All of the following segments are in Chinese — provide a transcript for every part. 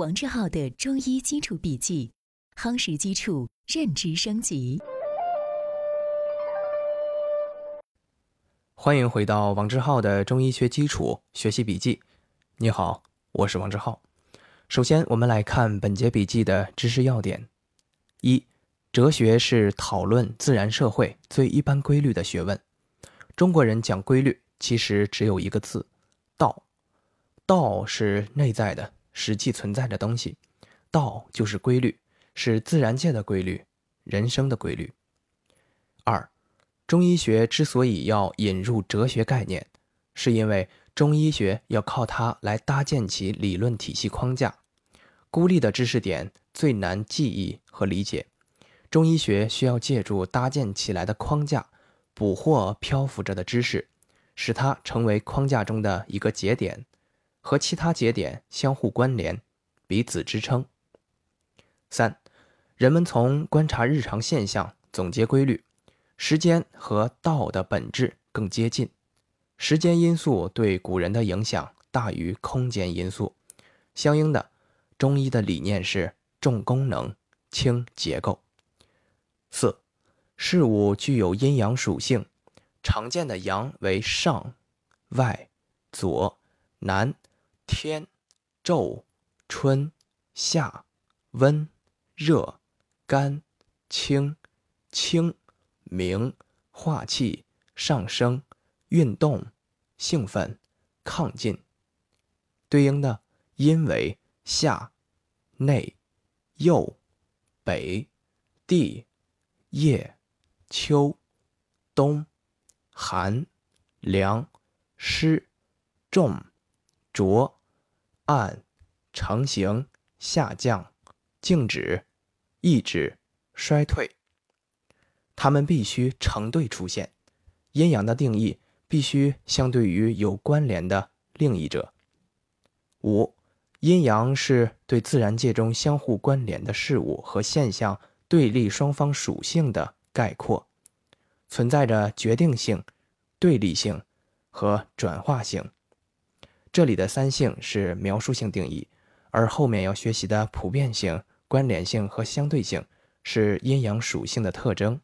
王志浩的中医基础笔记，夯实基础，认知升级。欢迎回到王志浩的中医学基础学习笔记。你好，我是王志浩。首先，我们来看本节笔记的知识要点：一、哲学是讨论自然社会最一般规律的学问。中国人讲规律，其实只有一个字“道”。道是内在的。实际存在的东西，道就是规律，是自然界的规律，人生的规律。二，中医学之所以要引入哲学概念，是因为中医学要靠它来搭建起理论体系框架。孤立的知识点最难记忆和理解，中医学需要借助搭建起来的框架，捕获漂浮着的知识，使它成为框架中的一个节点。和其他节点相互关联，彼此支撑。三，人们从观察日常现象总结规律，时间和道的本质更接近。时间因素对古人的影响大于空间因素，相应的，中医的理念是重功能轻结构。四，事物具有阴阳属性，常见的阳为上、外、左、南。天、昼、春、夏、温、热、干、清、清、明、化气、上升、运动、兴奋、亢进。对应的阴为夏、内、右、北、地、夜、秋、冬、寒、凉、湿、重、浊。暗、成形、下降、静止、抑制、衰退，它们必须成对出现。阴阳的定义必须相对于有关联的另一者。五、阴阳是对自然界中相互关联的事物和现象对立双方属性的概括，存在着决定性、对立性和转化性。这里的三性是描述性定义，而后面要学习的普遍性、关联性和相对性是阴阳属性的特征。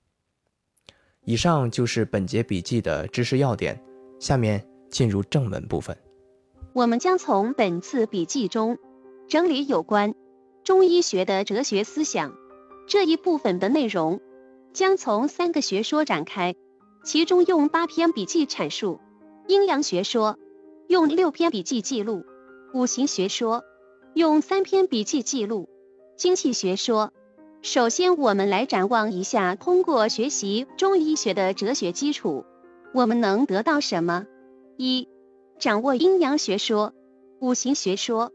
以上就是本节笔记的知识要点，下面进入正文部分。我们将从本次笔记中整理有关中医学的哲学思想这一部分的内容，将从三个学说展开，其中用八篇笔记阐述阴阳学说。用六篇笔记记录五行学说，用三篇笔记记录精气学说。首先，我们来展望一下，通过学习中医学的哲学基础，我们能得到什么？一、掌握阴阳学说、五行学说、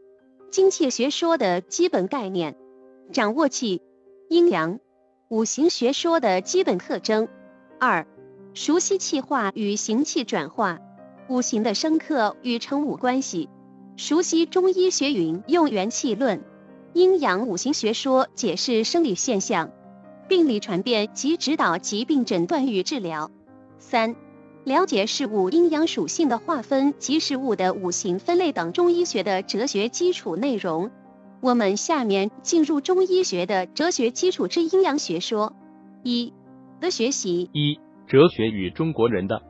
精气学说的基本概念，掌握气、阴阳、五行学说的基本特征。二、熟悉气化与行气转化。五行的生克与成五关系，熟悉中医学云用元气论、阴阳五行学说解释生理现象、病理传变及指导疾病诊断与治疗。三、了解事物阴阳属性的划分及事物的五行分类等中医学的哲学基础内容。我们下面进入中医学的哲学基础之阴阳学说一的学习。一、哲学与中国人的。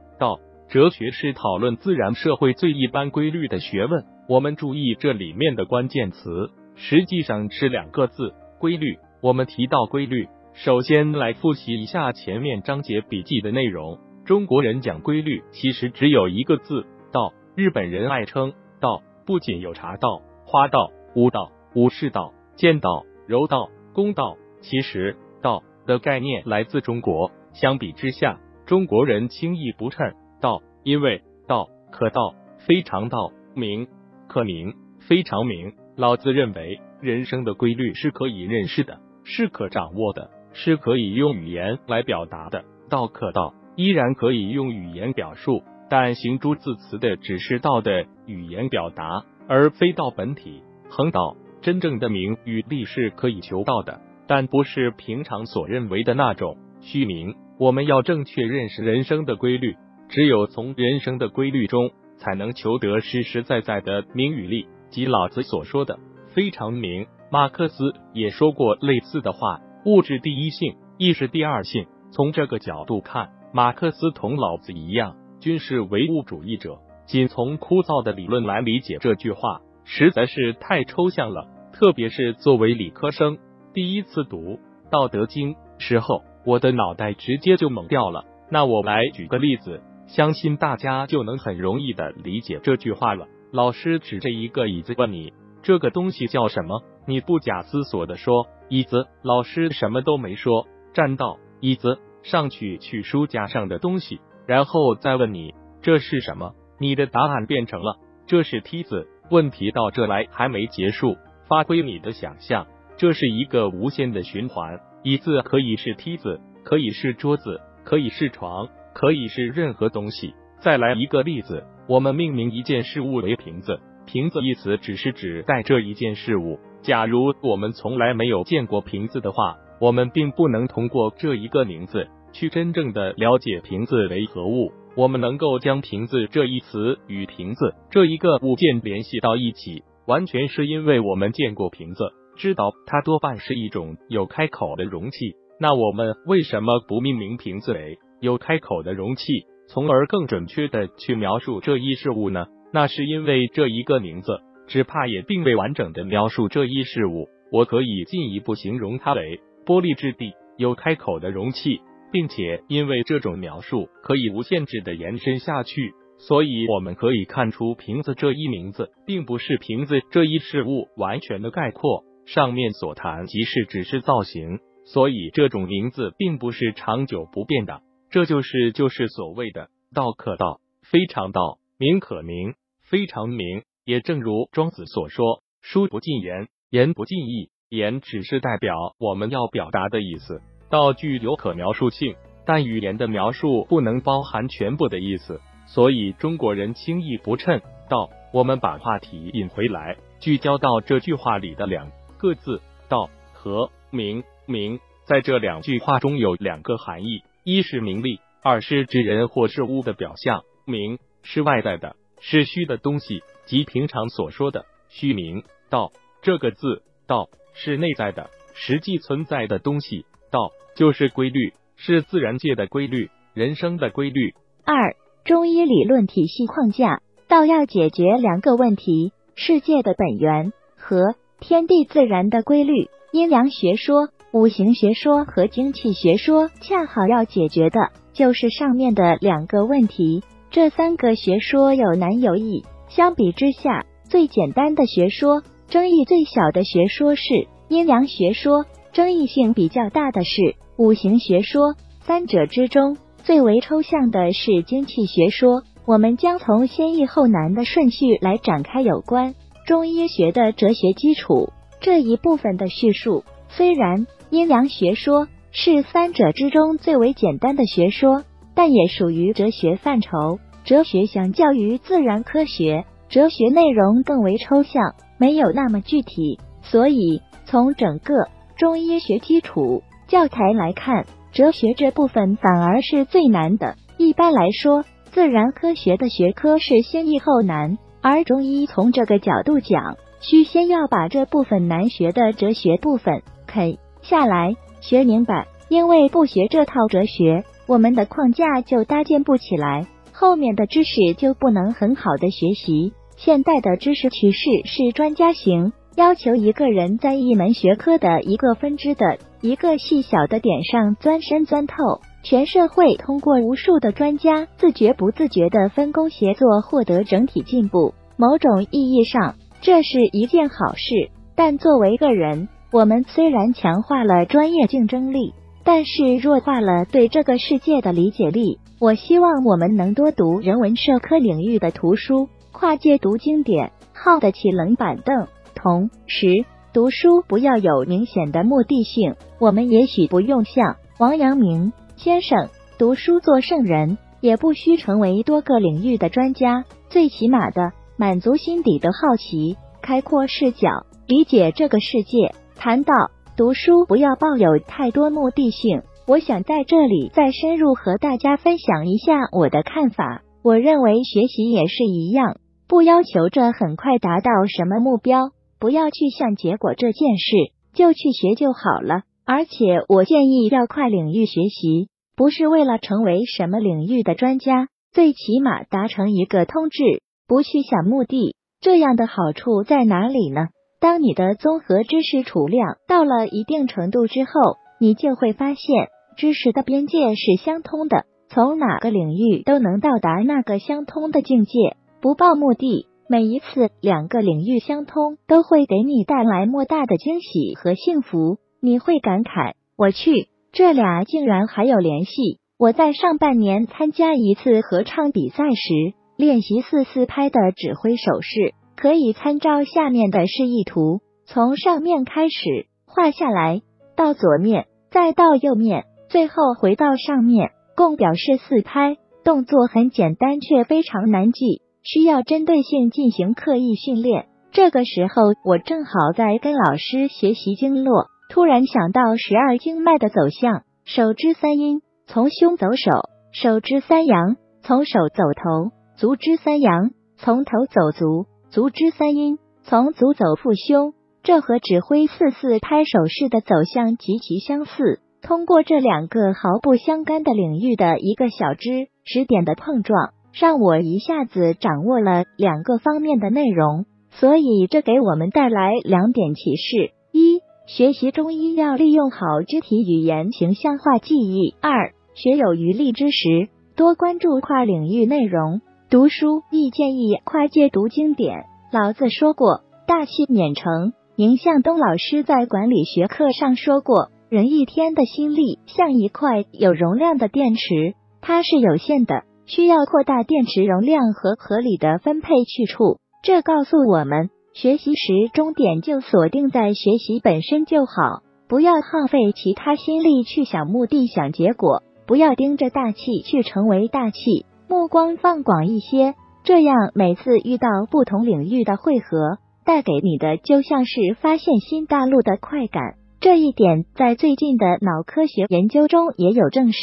哲学是讨论自然社会最一般规律的学问。我们注意这里面的关键词，实际上是两个字“规律”。我们提到规律，首先来复习一下前面章节笔记的内容。中国人讲规律，其实只有一个字“道”。日本人爱称道，不仅有茶道、花道、武道、武士道、剑道、柔道、弓道，其实道的概念来自中国。相比之下，中国人轻易不称。道，因为道可道，非常道；名可名，非常名。老子认为，人生的规律是可以认识的，是可掌握的，是可以用语言来表达的。道可道，依然可以用语言表述，但行诸字词的只是道的语言表达，而非道本体。恒道，真正的名与利是可以求道的，但不是平常所认为的那种虚名。我们要正确认识人生的规律。只有从人生的规律中，才能求得实实在在的名与利，即老子所说的非常名。马克思也说过类似的话：“物质第一性，意识第二性。”从这个角度看，马克思同老子一样，均是唯物主义者。仅从枯燥的理论来理解这句话，实在是太抽象了。特别是作为理科生，第一次读《道德经》时候，我的脑袋直接就懵掉了。那我来举个例子，相信大家就能很容易的理解这句话了。老师指着一个椅子问你：“这个东西叫什么？”你不假思索的说：“椅子。”老师什么都没说，站到椅子上去取书架上的东西，然后再问你：“这是什么？”你的答案变成了：“这是梯子。”问题到这来还没结束。发挥你的想象，这是一个无限的循环。椅子可以是梯子，可以是桌子，可以是床，可以是任何东西。再来一个例子，我们命名一件事物为瓶子，瓶子一词只是指代这一件事物。假如我们从来没有见过瓶子的话，我们并不能通过这一个名字去真正的了解瓶子为何物。我们能够将瓶子这一词与瓶子这一个物件联系到一起。完全是因为我们见过瓶子，知道它多半是一种有开口的容器。那我们为什么不命名瓶子为有开口的容器，从而更准确的去描述这一事物呢？那是因为这一个名字，只怕也并未完整的描述这一事物。我可以进一步形容它为玻璃质地、有开口的容器，并且因为这种描述可以无限制的延伸下去。所以我们可以看出，瓶子这一名字并不是瓶子这一事物完全的概括。上面所谈即是只是造型，所以这种名字并不是长久不变的。这就是就是所谓的道可道，非常道；名可名，非常名。也正如庄子所说：“书不尽言，言不尽意。言只是代表我们要表达的意思，道具有可描述性，但语言的描述不能包含全部的意思。”所以中国人轻易不称道。我们把话题引回来，聚焦到这句话里的两个字“道”和“名”。名在这两句话中有两个含义：一是名利，二是指人或事物的表象。名是外在的，是虚的东西，即平常所说的虚名。道这个字“道”是内在的，实际存在的东西。道就是规律，是自然界的规律，人生的规律。二。中医理论体系框架，道要解决两个问题：世界的本源和天地自然的规律。阴阳学说、五行学说和精气学说，恰好要解决的就是上面的两个问题。这三个学说有难有易，相比之下，最简单的学说、争议最小的学说是阴阳学说，争议性比较大的是五行学说。三者之中。最为抽象的是精气学说，我们将从先易后难的顺序来展开有关中医学的哲学基础这一部分的叙述。虽然 阴阳学说是三者之中最为简单的学说，但也属于哲学范畴。哲学相较于自然科学，哲学内容更为抽象，没有那么具体，所以从整个中医学基础教材来看。哲学这部分反而是最难的。一般来说，自然科学的学科是先易后难，而中医从这个角度讲，需先要把这部分难学的哲学部分啃下来，学明白。因为不学这套哲学，我们的框架就搭建不起来，后面的知识就不能很好的学习。现代的知识趋势是专家型。要求一个人在一门学科的一个分支的一个细小的点上钻深钻透，全社会通过无数的专家自觉不自觉的分工协作获得整体进步。某种意义上，这是一件好事。但作为个人，我们虽然强化了专业竞争力，但是弱化了对这个世界的理解力。我希望我们能多读人文社科领域的图书，跨界读经典，耗得起冷板凳。同时，读书不要有明显的目的性。我们也许不用像王阳明先生读书做圣人，也不需成为多个领域的专家。最起码的，满足心底的好奇，开阔视角，理解这个世界。谈到读书，不要抱有太多目的性。我想在这里再深入和大家分享一下我的看法。我认为学习也是一样，不要求着很快达到什么目标。不要去想结果这件事，就去学就好了。而且我建议要跨领域学习，不是为了成为什么领域的专家，最起码达成一个通志，不去想目的。这样的好处在哪里呢？当你的综合知识储量到了一定程度之后，你就会发现知识的边界是相通的，从哪个领域都能到达那个相通的境界。不抱目的，每一次两个领域相通，都会给你带来莫大的惊喜和幸福。你会感慨：我去，这俩竟然还有联系！我在上半年参加一次合唱比赛时，练习四四拍的指挥手势。可以参照下面的示意图，从上面开始画下来，到左面，再到右面，最后回到上面，共表示四拍。动作很简单，却非常难记，需要针对性进行刻意训练。这个时候，我正好在跟老师学习经络，突然想到十二经脉的走向：手之三阴，从胸走手；手之三阳，从手走头；足之三阳，从头走足。足之三阴，从足走复胸，这和指挥四四拍手势的走向极其相似。通过这两个毫不相干的领域的一个小知识点的碰撞，让我一下子掌握了两个方面的内容。所以，这给我们带来两点启示：一、学习中医要利用好肢体语言形象化记忆；二、学有余力之时，多关注跨领域内容。读书亦建议跨界读经典。老子说过：“大器免成。”宁向东老师在管理学课上说过：“人一天的心力像一块有容量的电池，它是有限的，需要扩大电池容量和合理的分配去处。”这告诉我们，学习时终点就锁定在学习本身就好，不要耗费其他心力去想目的、想结果，不要盯着大气去成为大气。目光放广一些，这样每次遇到不同领域的汇合，带给你的就像是发现新大陆的快感。这一点在最近的脑科学研究中也有证实。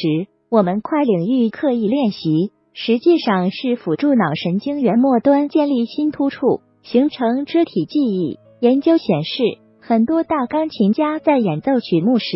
我们跨领域刻意练习，实际上是辅助脑神经元末端建立新突触，形成肢体记忆。研究显示，很多大钢琴家在演奏曲目时，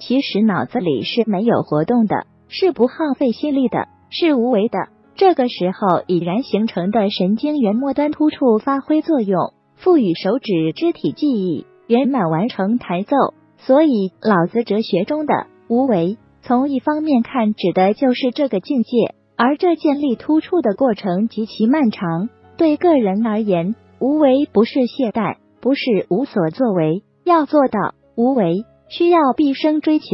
其实脑子里是没有活动的，是不耗费心力的，是无为的。这个时候，已然形成的神经元末端突触发挥作用，赋予手指肢体记忆，圆满完成弹奏。所以，老子哲学中的无为，从一方面看，指的就是这个境界。而这建立突触的过程极其漫长。对个人而言，无为不是懈怠，不是无所作为。要做到无为，需要毕生追求。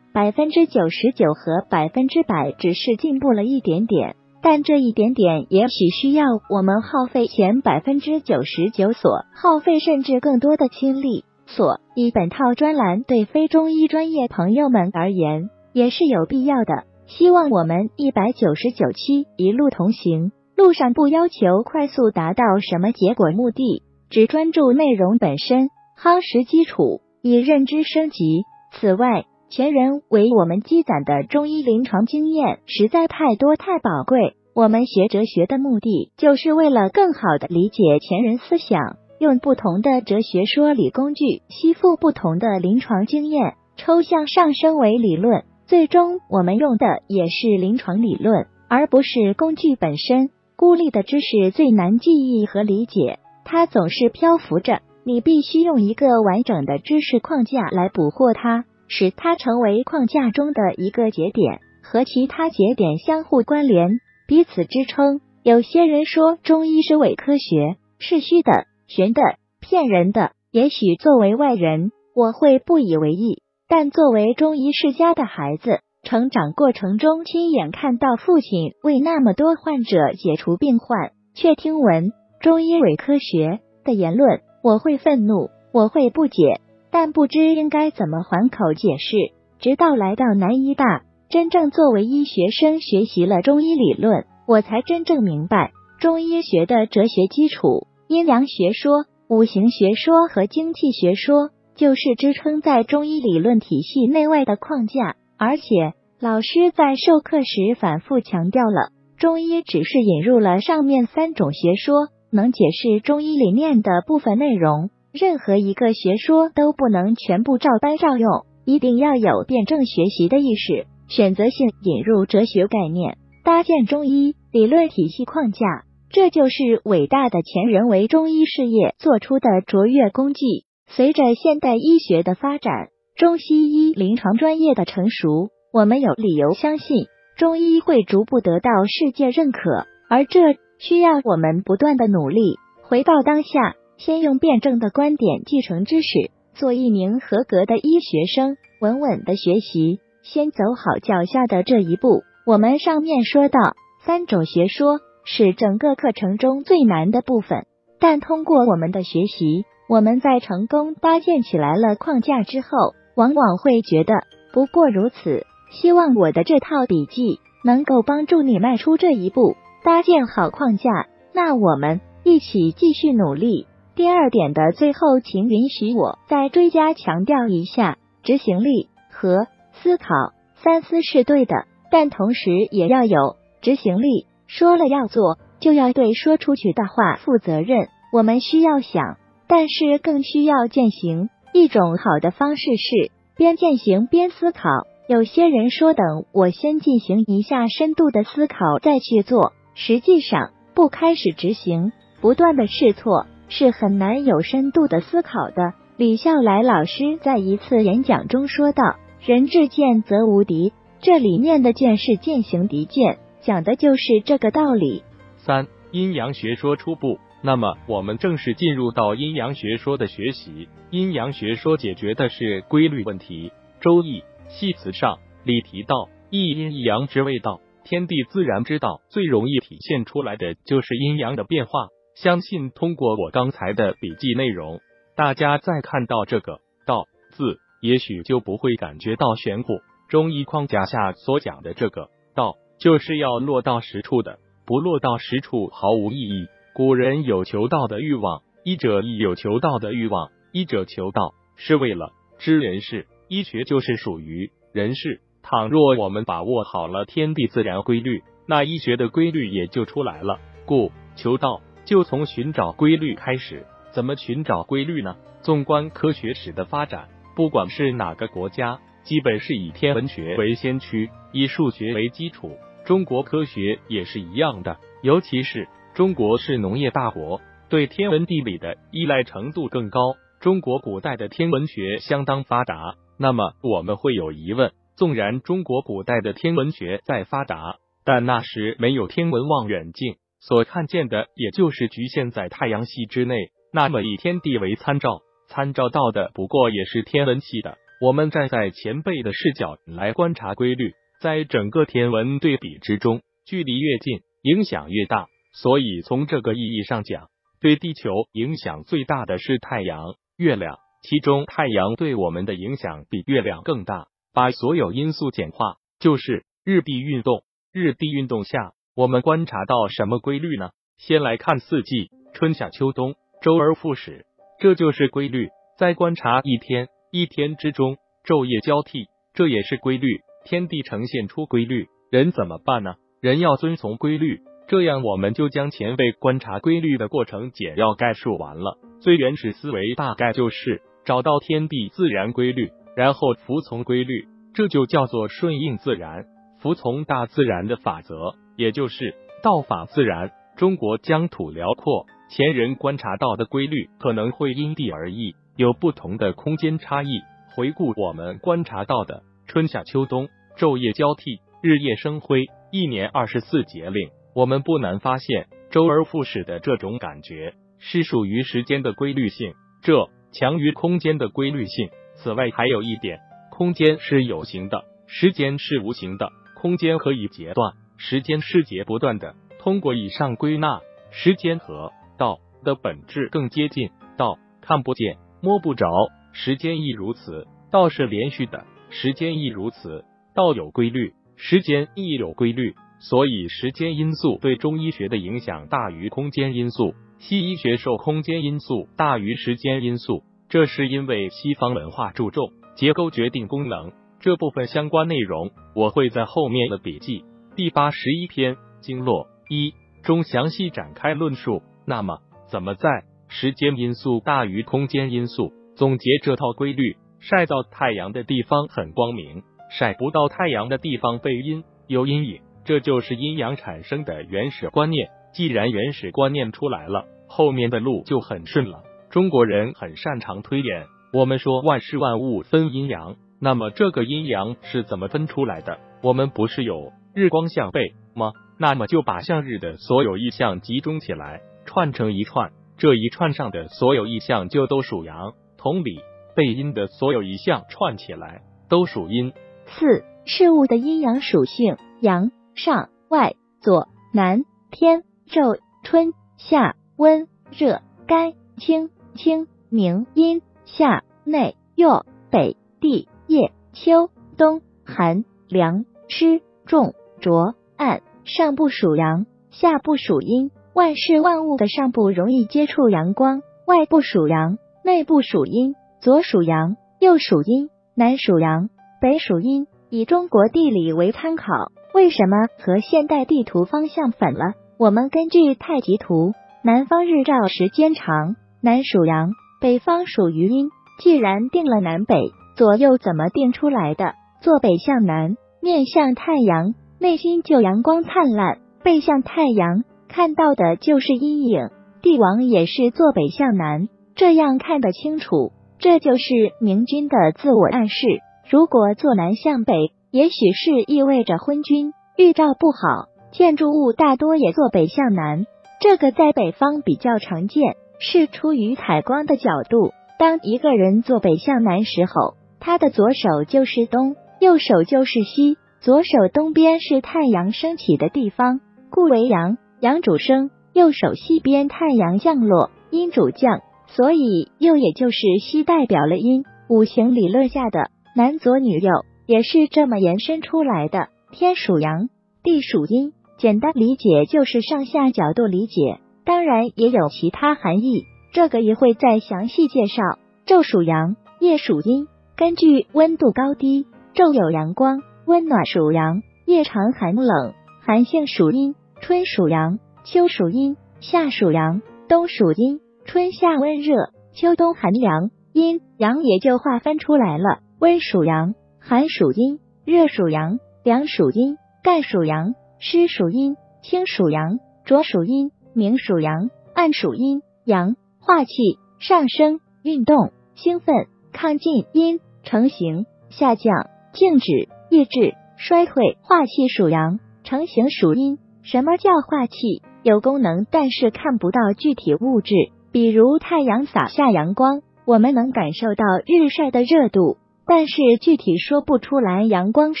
百分之九十九和百分之百只是进步了一点点。但这一点点也许需要我们耗费前百分之九十九所耗费甚至更多的精力。所以本套专栏对非中医专业朋友们而言也是有必要的。希望我们一百九十九期一路同行，路上不要求快速达到什么结果目的，只专注内容本身，夯实基础，以认知升级。此外，前人为我们积攒的中医临床经验实在太多太宝贵，我们学哲学的目的就是为了更好的理解前人思想，用不同的哲学说理工具吸附不同的临床经验，抽象上升为理论。最终，我们用的也是临床理论，而不是工具本身。孤立的知识最难记忆和理解，它总是漂浮着，你必须用一个完整的知识框架来捕获它。使它成为框架中的一个节点，和其他节点相互关联，彼此支撑。有些人说中医是伪科学，是虚的、玄的、骗人的。也许作为外人，我会不以为意；但作为中医世家的孩子，成长过程中亲眼看到父亲为那么多患者解除病患，却听闻中医伪科学的言论，我会愤怒，我会不解。但不知应该怎么还口解释，直到来到南医大，真正作为医学生学习了中医理论，我才真正明白中医学的哲学基础：阴阳学说、五行学说和经济学说，就是支撑在中医理论体系内外的框架。而且，老师在授课时反复强调了，中医只是引入了上面三种学说，能解释中医理念的部分内容。任何一个学说都不能全部照搬照用，一定要有辩证学习的意识，选择性引入哲学概念，搭建中医理论体系框架。这就是伟大的前人为中医事业做出的卓越功绩。随着现代医学的发展，中西医临床专业的成熟，我们有理由相信中医会逐步得到世界认可，而这需要我们不断的努力。回到当下，先用辩证的观点继承知识，做一名合格的医学生，稳稳的学习，先走好脚下的这一步。我们上面说到三种学说。是整个课程中最难的部分，但通过我们的学习，我们在成功搭建起来了框架之后，往往会觉得不过如此。希望我的这套笔记能够帮助你迈出这一步，搭建好框架。那我们一起继续努力。第二点的最后，请允许我再追加强调一下：执行力和思考、三思是对的，但同时也要有执行力。说了要做，就要对说出去的话负责任。我们需要想，但是更需要践行。一种好的方式是边践行边思考。有些人说，等我先进行一下深度的思考再去做。实际上，不开始执行，不断的试错，是很难有深度的思考的。李笑来老师在一次演讲中说道：“人至贱则无敌。”这里面的“贱”是渐行敌贱。讲的就是这个道理。三、阴阳学说初步。那么，我们正式进入到阴阳学说的学习。阴阳学说解决的是规律问题。周易系辞上里提到，一阴一阳之谓道，天地自然之道，最容易体现出来的就是阴阳的变化。相信通过我刚才的笔记内容，大家再看到这个“道”字，也许就不会感觉到玄乎。中医框架下所讲的这个“道”。就是要落到实处的，不落到实处毫无意义。古人有求道的欲望，医者亦有求道的欲望。医者求道是为了知人事，医学就是属于人事。倘若我们把握好了天地自然规律，那医学的规律也就出来了。故求道就从寻找规律开始。怎么寻找规律呢？纵观科学史的发展，不管是哪个国家，基本是以天文学为先驱，以数学为基础。中国科学也是一样的，尤其是中国是农业大国，对天文地理的依赖程度更高。中国古代的天文学相当发达，那么我们会有疑问：纵然中国古代的天文学再发达，但那时没有天文望远镜，所看见的也就是局限在太阳系之内。那么以天地为参照，参照到的不过也是天文系的。我们站在前辈的视角来观察规律。在整个天文对比之中，距离越近，影响越大。所以从这个意义上讲，对地球影响最大的是太阳、月亮。其中，太阳对我们的影响比月亮更大。把所有因素简化，就是日地运动。日地运动下，我们观察到什么规律呢？先来看四季：春夏秋冬，周而复始，这就是规律。再观察一天，一天之中昼夜交替，这也是规律。天地呈现出规律，人怎么办呢？人要遵从规律，这样我们就将前辈观察规律的过程简要概述完了。最原始思维大概就是找到天地自然规律，然后服从规律，这就叫做顺应自然，服从大自然的法则，也就是道法自然。中国疆土辽阔，前人观察到的规律可能会因地而异，有不同的空间差异。回顾我们观察到的。春夏秋冬，昼夜交替，日夜生辉，一年二十四节令。我们不难发现，周而复始的这种感觉是属于时间的规律性，这强于空间的规律性。此外，还有一点，空间是有形的，时间是无形的。空间可以截断，时间是截不断的。通过以上归纳，时间和道的本质更接近。道看不见、摸不着，时间亦如此。道是连续的。时间亦如此，道有规律，时间亦有规律，所以时间因素对中医学的影响大于空间因素。西医学受空间因素大于时间因素，这是因为西方文化注重结构决定功能。这部分相关内容我会在后面的笔记第八十一篇经络一中详细展开论述。那么，怎么在时间因素大于空间因素。总结这套规律：晒到太阳的地方很光明，晒不到太阳的地方背阴有阴影。这就是阴阳产生的原始观念。既然原始观念出来了，后面的路就很顺了。中国人很擅长推演，我们说万事万物分阴阳，那么这个阴阳是怎么分出来的？我们不是有日光向背吗？那么就把向日的所有意象集中起来，串成一串，这一串上的所有意象就都属阳。同理，背阴的所有意象串起来都属阴。四、事物的阴阳属性：阳。上外左南天昼春夏温热干清清明阴夏内右北地夜秋冬寒凉湿重浊暗上部属阳，下部属阴。万事万物的上部容易接触阳光，外部属阳，内部属阴。左属阳，右属阴，南属阳，北属阴。以中国地理为参考。为什么和现代地图方向反了？我们根据太极图，南方日照时间长，南属阳，北方属于阴。既然定了南北，左右怎么定出来的？坐北向南，面向太阳，内心就阳光灿烂；背向太阳，看到的就是阴影。帝王也是坐北向南，这样看得清楚。这就是明君的自我暗示。如果坐南向北。也许是意味着昏君预兆不好，建筑物大多也坐北向南，这个在北方比较常见，是出于采光的角度。当一个人坐北向南时候，他的左手就是东，右手就是西。左手东边是太阳升起的地方，故为阳，阳主升；右手西边太阳降落，阴主降，所以右也就是西代表了阴。五行理论下的男左女右。也是这么延伸出来的。天属阳，地属阴，简单理解就是上下角度理解，当然也有其他含义，这个也会再详细介绍。昼属阳，夜属阴，根据温度高低，昼有阳光，温暖属阳；夜长寒冷，寒性属阴。春属阳，秋属阴，夏属阳，冬属阴。春夏温热，秋冬寒凉，阴阳也就划分出来了。温属阳。寒属阴，热属阳，凉属阴，干属阳，湿属阴，清属阳，浊属阴，明属阳，暗属阴。阳化气，上升，运动，兴奋，亢进；阴成形，下降，静止，抑制，衰退。化气属阳，成形属阴。什么叫化气？有功能，但是看不到具体物质。比如太阳洒下阳光，我们能感受到日晒的热度。但是具体说不出来阳光是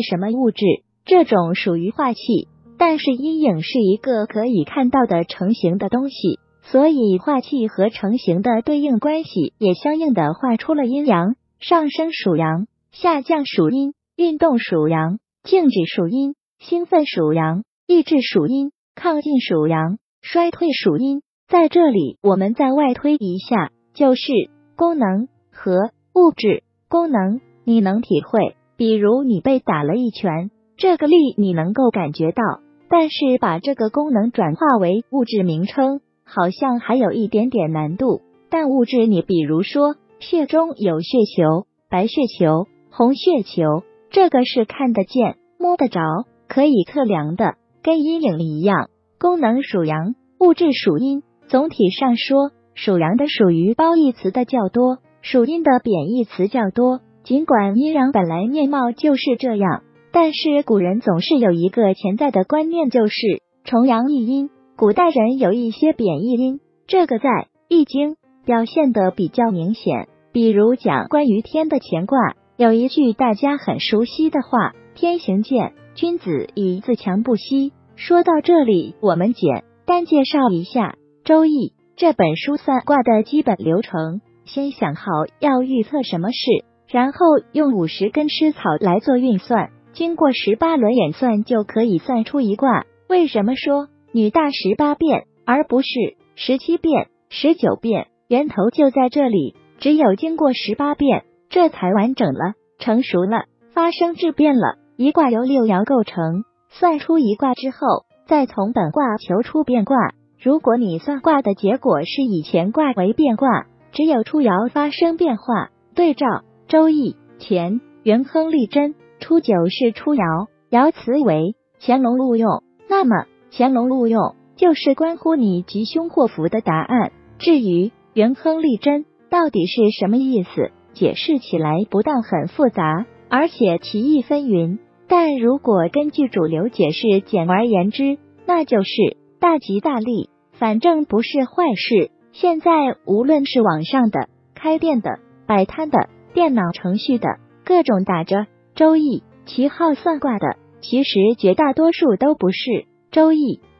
什么物质，这种属于化气。但是阴影是一个可以看到的成型的东西，所以化气和成型的对应关系也相应的画出了阴阳。上升属阳，下降属阴；运动属阳，静止属阴；兴奋属阳，抑制属阴；亢进属阳，衰退属阴。在这里，我们再外推一下，就是功能和物质。功能。你能体会，比如你被打了一拳，这个力你能够感觉到，但是把这个功能转化为物质名称，好像还有一点点难度。但物质，你比如说血中有血球、白血球、红血球，这个是看得见、摸得着、可以测量的，跟阴影一样。功能属阳，物质属阴。总体上说，属阳的属于褒义词的较多，属阴的贬义词较多。尽管阴阳本来面貌就是这样，但是古人总是有一个潜在的观念，就是重阳抑阴。古代人有一些贬义阴，这个在《易经》表现的比较明显。比如讲关于天的乾卦，有一句大家很熟悉的话：“天行健，君子以自强不息。”说到这里，我们简单介绍一下《周易》这本书算卦的基本流程：先想好要预测什么事。然后用五十根湿草来做运算，经过十八轮演算就可以算出一卦。为什么说女大十八变，而不是十七变、十九变？源头就在这里，只有经过十八变，这才完整了、成熟了、发生质变了。一卦由六爻构成，算出一卦之后，再从本卦求出变卦，如果你算卦的结果是以乾卦为变卦，只有初爻发生变化，对照《周易》乾元亨利贞，初九是初爻，爻辞为乾隆录用，那么乾隆录用就是关乎你吉凶祸福的答案。至于元亨利贞到底是什么意思，解释起来不但很复杂，而且歧义纷纭。但如果根据主流解释，简而言之，那就是大吉大利，反正不是坏事。现在无论是网上的、开店的、摆摊的、电脑程序的各种打着《周易》旗号算卦的，其实绝大多数都不是《周易》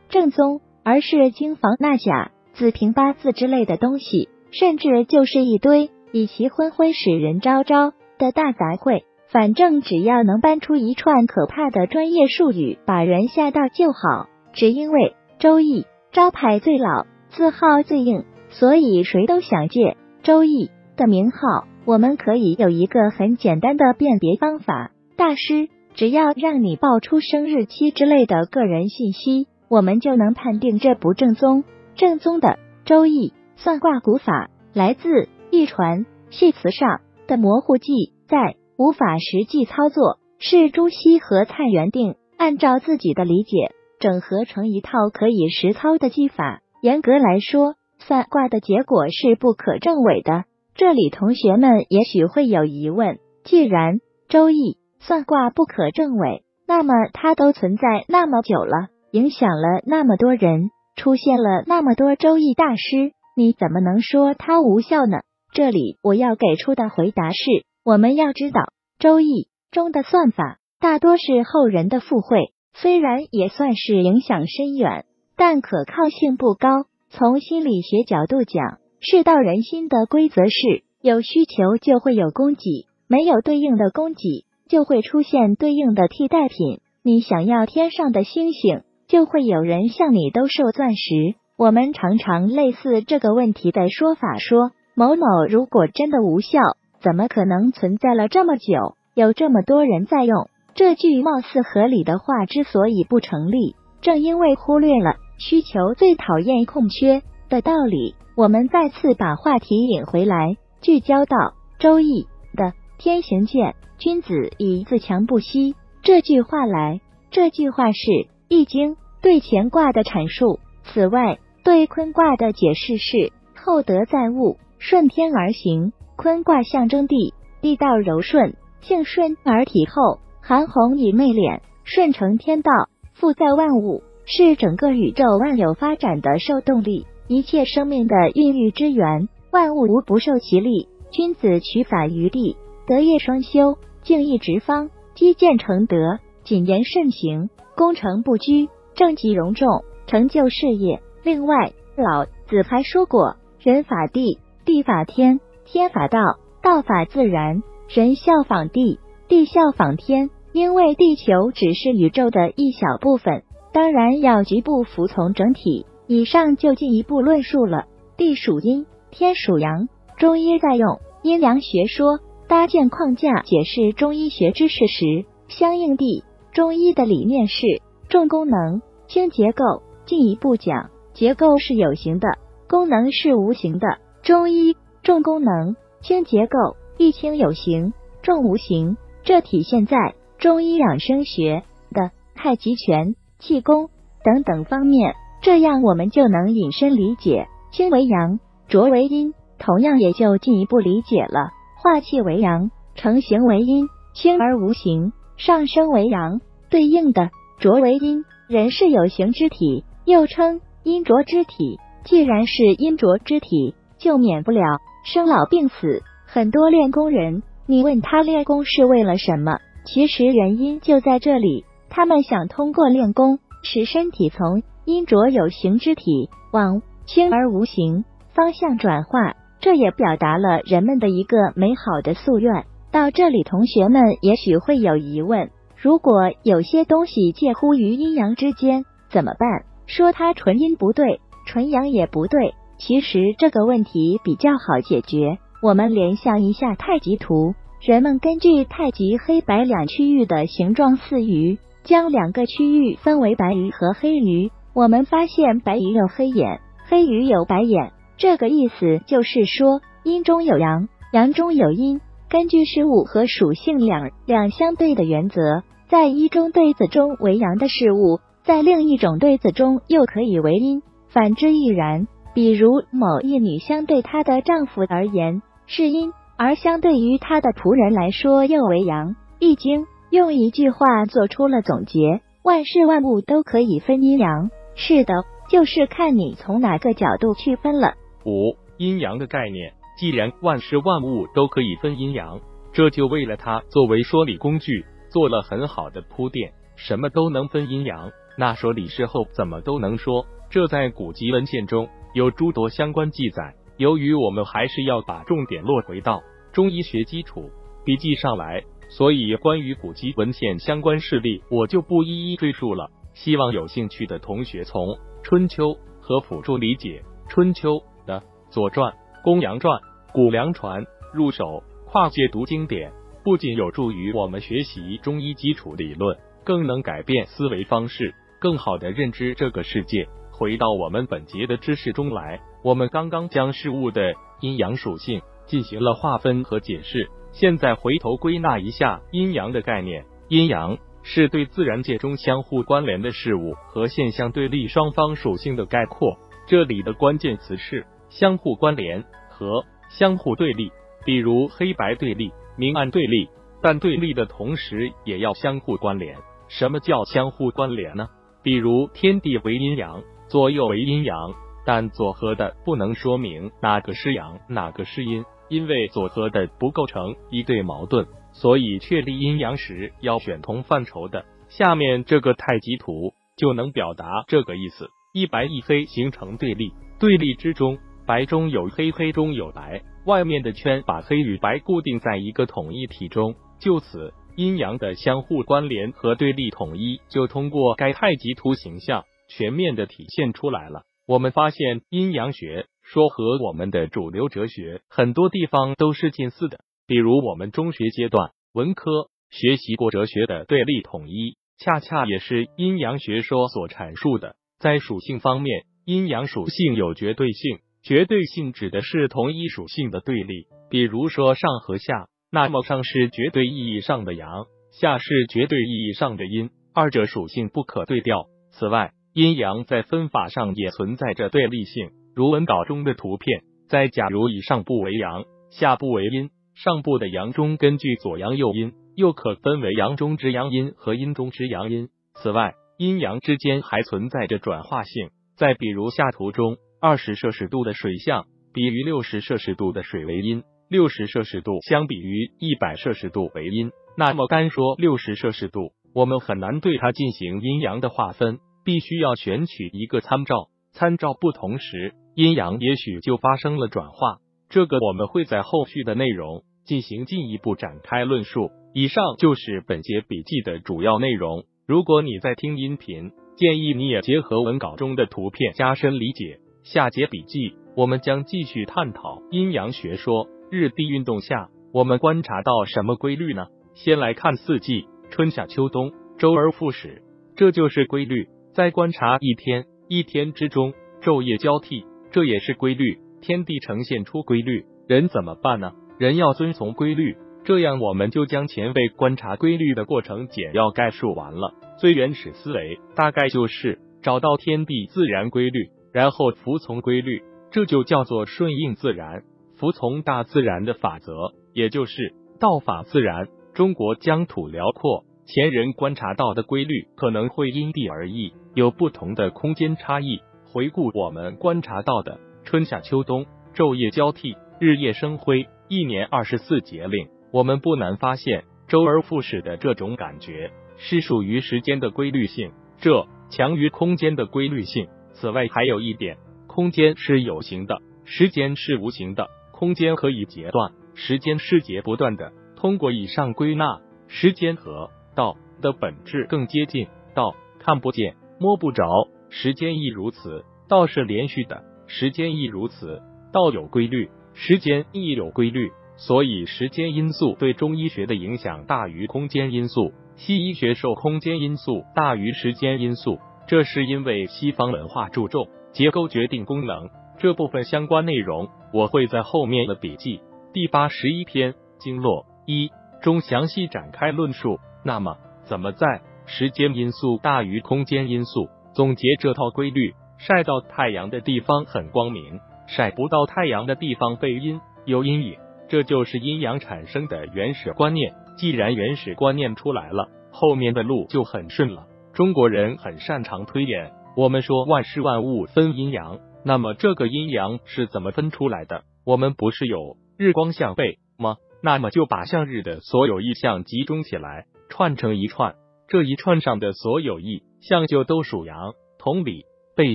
正宗，而是经房纳甲、子平八字之类的东西，甚至就是一堆以其昏昏使人昭昭的大杂烩。反正只要能搬出一串可怕的专业术语，把人吓到就好。只因为《周易》招牌最老，字号最硬，所以谁都想借《周易》的名号。我们可以有一个很简单的辨别方法：大师只要让你报出生日期之类的个人信息，我们就能判定这不正宗。正宗的《周易》算卦古法来自一传系辞上的模糊记载。无法实际操作，是朱熹和蔡元定按照自己的理解整合成一套可以实操的技法。严格来说，算卦的结果是不可证伪的。这里同学们也许会有疑问：既然《周易》算卦不可证伪，那么它都存在那么久了，影响了那么多人，出现了那么多周易大师，你怎么能说它无效呢？这里我要给出的回答是。我们要知道，《周易》中的算法大多是后人的附会，虽然也算是影响深远，但可靠性不高。从心理学角度讲，世道人心的规则是：有需求就会有供给，没有对应的供给，就会出现对应的替代品。你想要天上的星星，就会有人向你兜售钻石。我们常常类似这个问题的说法说：某某如果真的无效。怎么可能存在了这么久，有这么多人在用？这句貌似合理的话之所以不成立，正因为忽略了需求最讨厌空缺的道理。我们再次把话题引回来，聚焦到《周易》的“天行健，君子以自强不息”这句话来。这句话是《易经》对乾卦的阐述。此外，对坤卦的解释是“厚德载物，顺天而行”。坤卦象征地，地道柔顺，性顺而体厚，含红以媚敛，顺承天道，富在万物，是整个宇宙万有发展的受动力，一切生命的孕育之源，万物无不受其力。君子取法于地，德业双修，敬义直方，积渐成德，谨言慎行，功成不居，正极容众，成就事业。另外，老子还说过：人法地，地法天。天法道，道法自然，人效仿地，地效仿天。因为地球只是宇宙的一小部分，当然要局部服从整体。以上就进一步论述了地属阴，天属阳。中医在用阴阳学说搭建框架解释中医学知识时，相应地，中医的理念是重功能轻结构。进一步讲，结构是有形的，功能是无形的。中医。重功能轻结构，一轻有形，重无形，这体现在中医养生学的太极拳、气功等等方面。这样我们就能引申理解，轻为阳，浊为阴。同样也就进一步理解了，化气为阳，成形为阴，轻而无形，上升为阳。对应的浊为阴，人是有形之体，又称阴浊之体。既然是阴浊之体，就免不了。生老病死，很多练功人，你问他练功是为了什么？其实原因就在这里，他们想通过练功，使身体从阴浊有形之体往轻而无形方向转化。这也表达了人们的一个美好的夙愿。到这里，同学们也许会有疑问：如果有些东西介乎于阴阳之间，怎么办？说它纯阴不对，纯阳也不对。其实这个问题比较好解决，我们联想一下太极图，人们根据太极黑白两区域的形状似鱼，将两个区域分为白鱼和黑鱼，我们发现白鱼有黑眼，黑鱼有白眼，这个意思就是说阴中有阳，阳中有阴。根据事物和属性两两相对的原则，在一中对子中为阳的事物，在另一种对子中又可以为阴，反之亦然。比如某一女相对她的丈夫而言是阴，而相对于她的仆人来说又为阳。易经用一句话做出了总结：万事万物都可以分阴阳。是的，就是看你从哪个角度去分了。五阴阳的概念，既然万事万物都可以分阴阳，这就为了它作为说理工具做了很好的铺垫。什么都能分阴阳，那说理事后怎么都能说。这在古籍文献中。有诸多相关记载。由于我们还是要把重点落回到中医学基础笔记上来，所以关于古籍文献相关事例，我就不一一赘述了。希望有兴趣的同学从《春秋》和辅助理解《春秋》的《左传》《公羊传》《谷梁传》入手，跨界读经典，不仅有助于我们学习中医基础理论，更能改变思维方式，更好的认知这个世界。回到我们本节的知识中来，我们刚刚将事物的阴阳属性进行了划分和解释，现在回头归纳一下阴阳的概念。阴阳是对自然界中相互关联的事物和现象对立双方属性的概括，这里的关键词是相互关联和相互对立。比如黑白对立、明暗对立，但对立的同时也要相互关联。什么叫相互关联呢？比如天地为阴阳。左右为阴阳，但左和的不能说明哪个是阳，哪个是阴，因为左和的不构成一对矛盾，所以确立阴阳时要选同范畴的。下面这个太极图就能表达这个意思：一白一黑形成对立，对立之中，白中有黑，黑中有白，外面的圈把黑与白固定在一个统一体中，就此阴阳的相互关联和对立统一就通过该太极图形象。全面的体现出来了。我们发现阴阳学说和我们的主流哲学很多地方都是近似的。比如我们中学阶段文科学习过哲学的对立统一，恰恰也是阴阳学说所阐述的。在属性方面，阴阳属性有绝对性，绝对性指的是同一属性的对立。比如说上和下，那么上是绝对意义上的阳，下是绝对意义上的阴，二者属性不可对调。此外，阴阳在分法上也存在着对立性，如文稿中的图片，在假如以上部为阳，下部为阴，上部的阳中根据左阳右阴，又可分为阳中之阳阴和阴中之阳阴。此外，阴阳之间还存在着转化性。再比如下图中，二十摄氏度的水相比于六十摄氏度的水为阴，六十摄氏度相比于一百摄氏度为阴。那么单说六十摄氏度，我们很难对它进行阴阳的划分。必须要选取一个参照，参照不同时，阴阳也许就发生了转化。这个我们会在后续的内容进行进一步展开论述。以上就是本节笔记的主要内容。如果你在听音频，建议你也结合文稿中的图片加深理解。下节笔记我们将继续探讨阴阳学说。日地运动下，我们观察到什么规律呢？先来看四季：春夏秋冬，周而复始，这就是规律。再观察一天，一天之中昼夜交替，这也是规律。天地呈现出规律，人怎么办呢？人要遵从规律。这样，我们就将前辈观察规律的过程简要概述完了。最原始思维大概就是找到天地自然规律，然后服从规律，这就叫做顺应自然，服从大自然的法则，也就是道法自然。中国疆土辽阔。前人观察到的规律可能会因地而异，有不同的空间差异。回顾我们观察到的春夏秋冬、昼夜交替、日夜生辉、一年二十四节令，我们不难发现周而复始的这种感觉是属于时间的规律性，这强于空间的规律性。此外，还有一点，空间是有形的，时间是无形的。空间可以截断，时间是截不断的。通过以上归纳，时间和道的本质更接近道，看不见摸不着，时间亦如此。道是连续的，时间亦如此。道有规律，时间亦有规律。所以时间因素对中医学的影响大于空间因素，西医学受空间因素大于时间因素。这是因为西方文化注重结构决定功能，这部分相关内容我会在后面的笔记第八十一篇经络一中详细展开论述。那么，怎么在时间因素大于空间因素总结这套规律？晒到太阳的地方很光明，晒不到太阳的地方背阴有阴影，这就是阴阳产生的原始观念。既然原始观念出来了，后面的路就很顺了。中国人很擅长推演，我们说万事万物分阴阳，那么这个阴阳是怎么分出来的？我们不是有日光向背吗？那么就把向日的所有意象集中起来，串成一串，这一串上的所有意象就都属阳。同理。背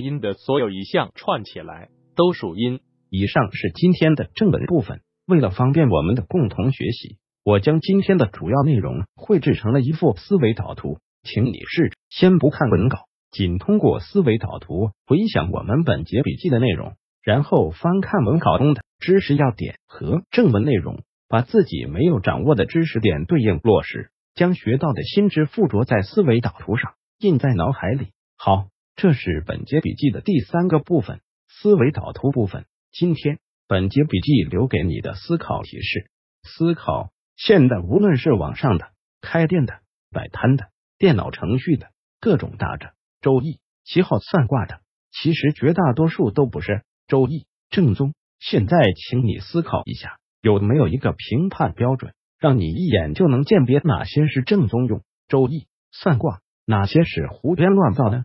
阴的所有一项串起来都属阴。以上是今天的正文部分。为了方便我们的共同学习，我将今天的主要内容绘制成了一幅思维导图，请你试着先不看文稿，仅通过思维导图回想我们本节笔记的内容，然后翻看文稿中的知识要点和正文内容，把自己没有掌握的知识点对应落实，将学到的新知附着在思维导图上，印在脑海里。好。这是本节笔记的第三个部分，思维导图部分。今天本节笔记留给你的思考提示：思考现在无论是网上的、开店的、摆摊的、电脑程序的各种打着周易、七号算卦的，其实绝大多数都不是周易正宗。现在，请你思考一下，有没有一个评判标准，让你一眼就能鉴别哪些是正宗用周易算卦，哪些是胡编乱造的？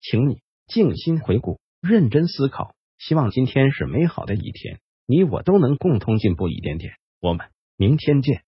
请你静心回顾，认真思考。希望今天是美好的一天，你我都能共同进步一点点。我们明天见。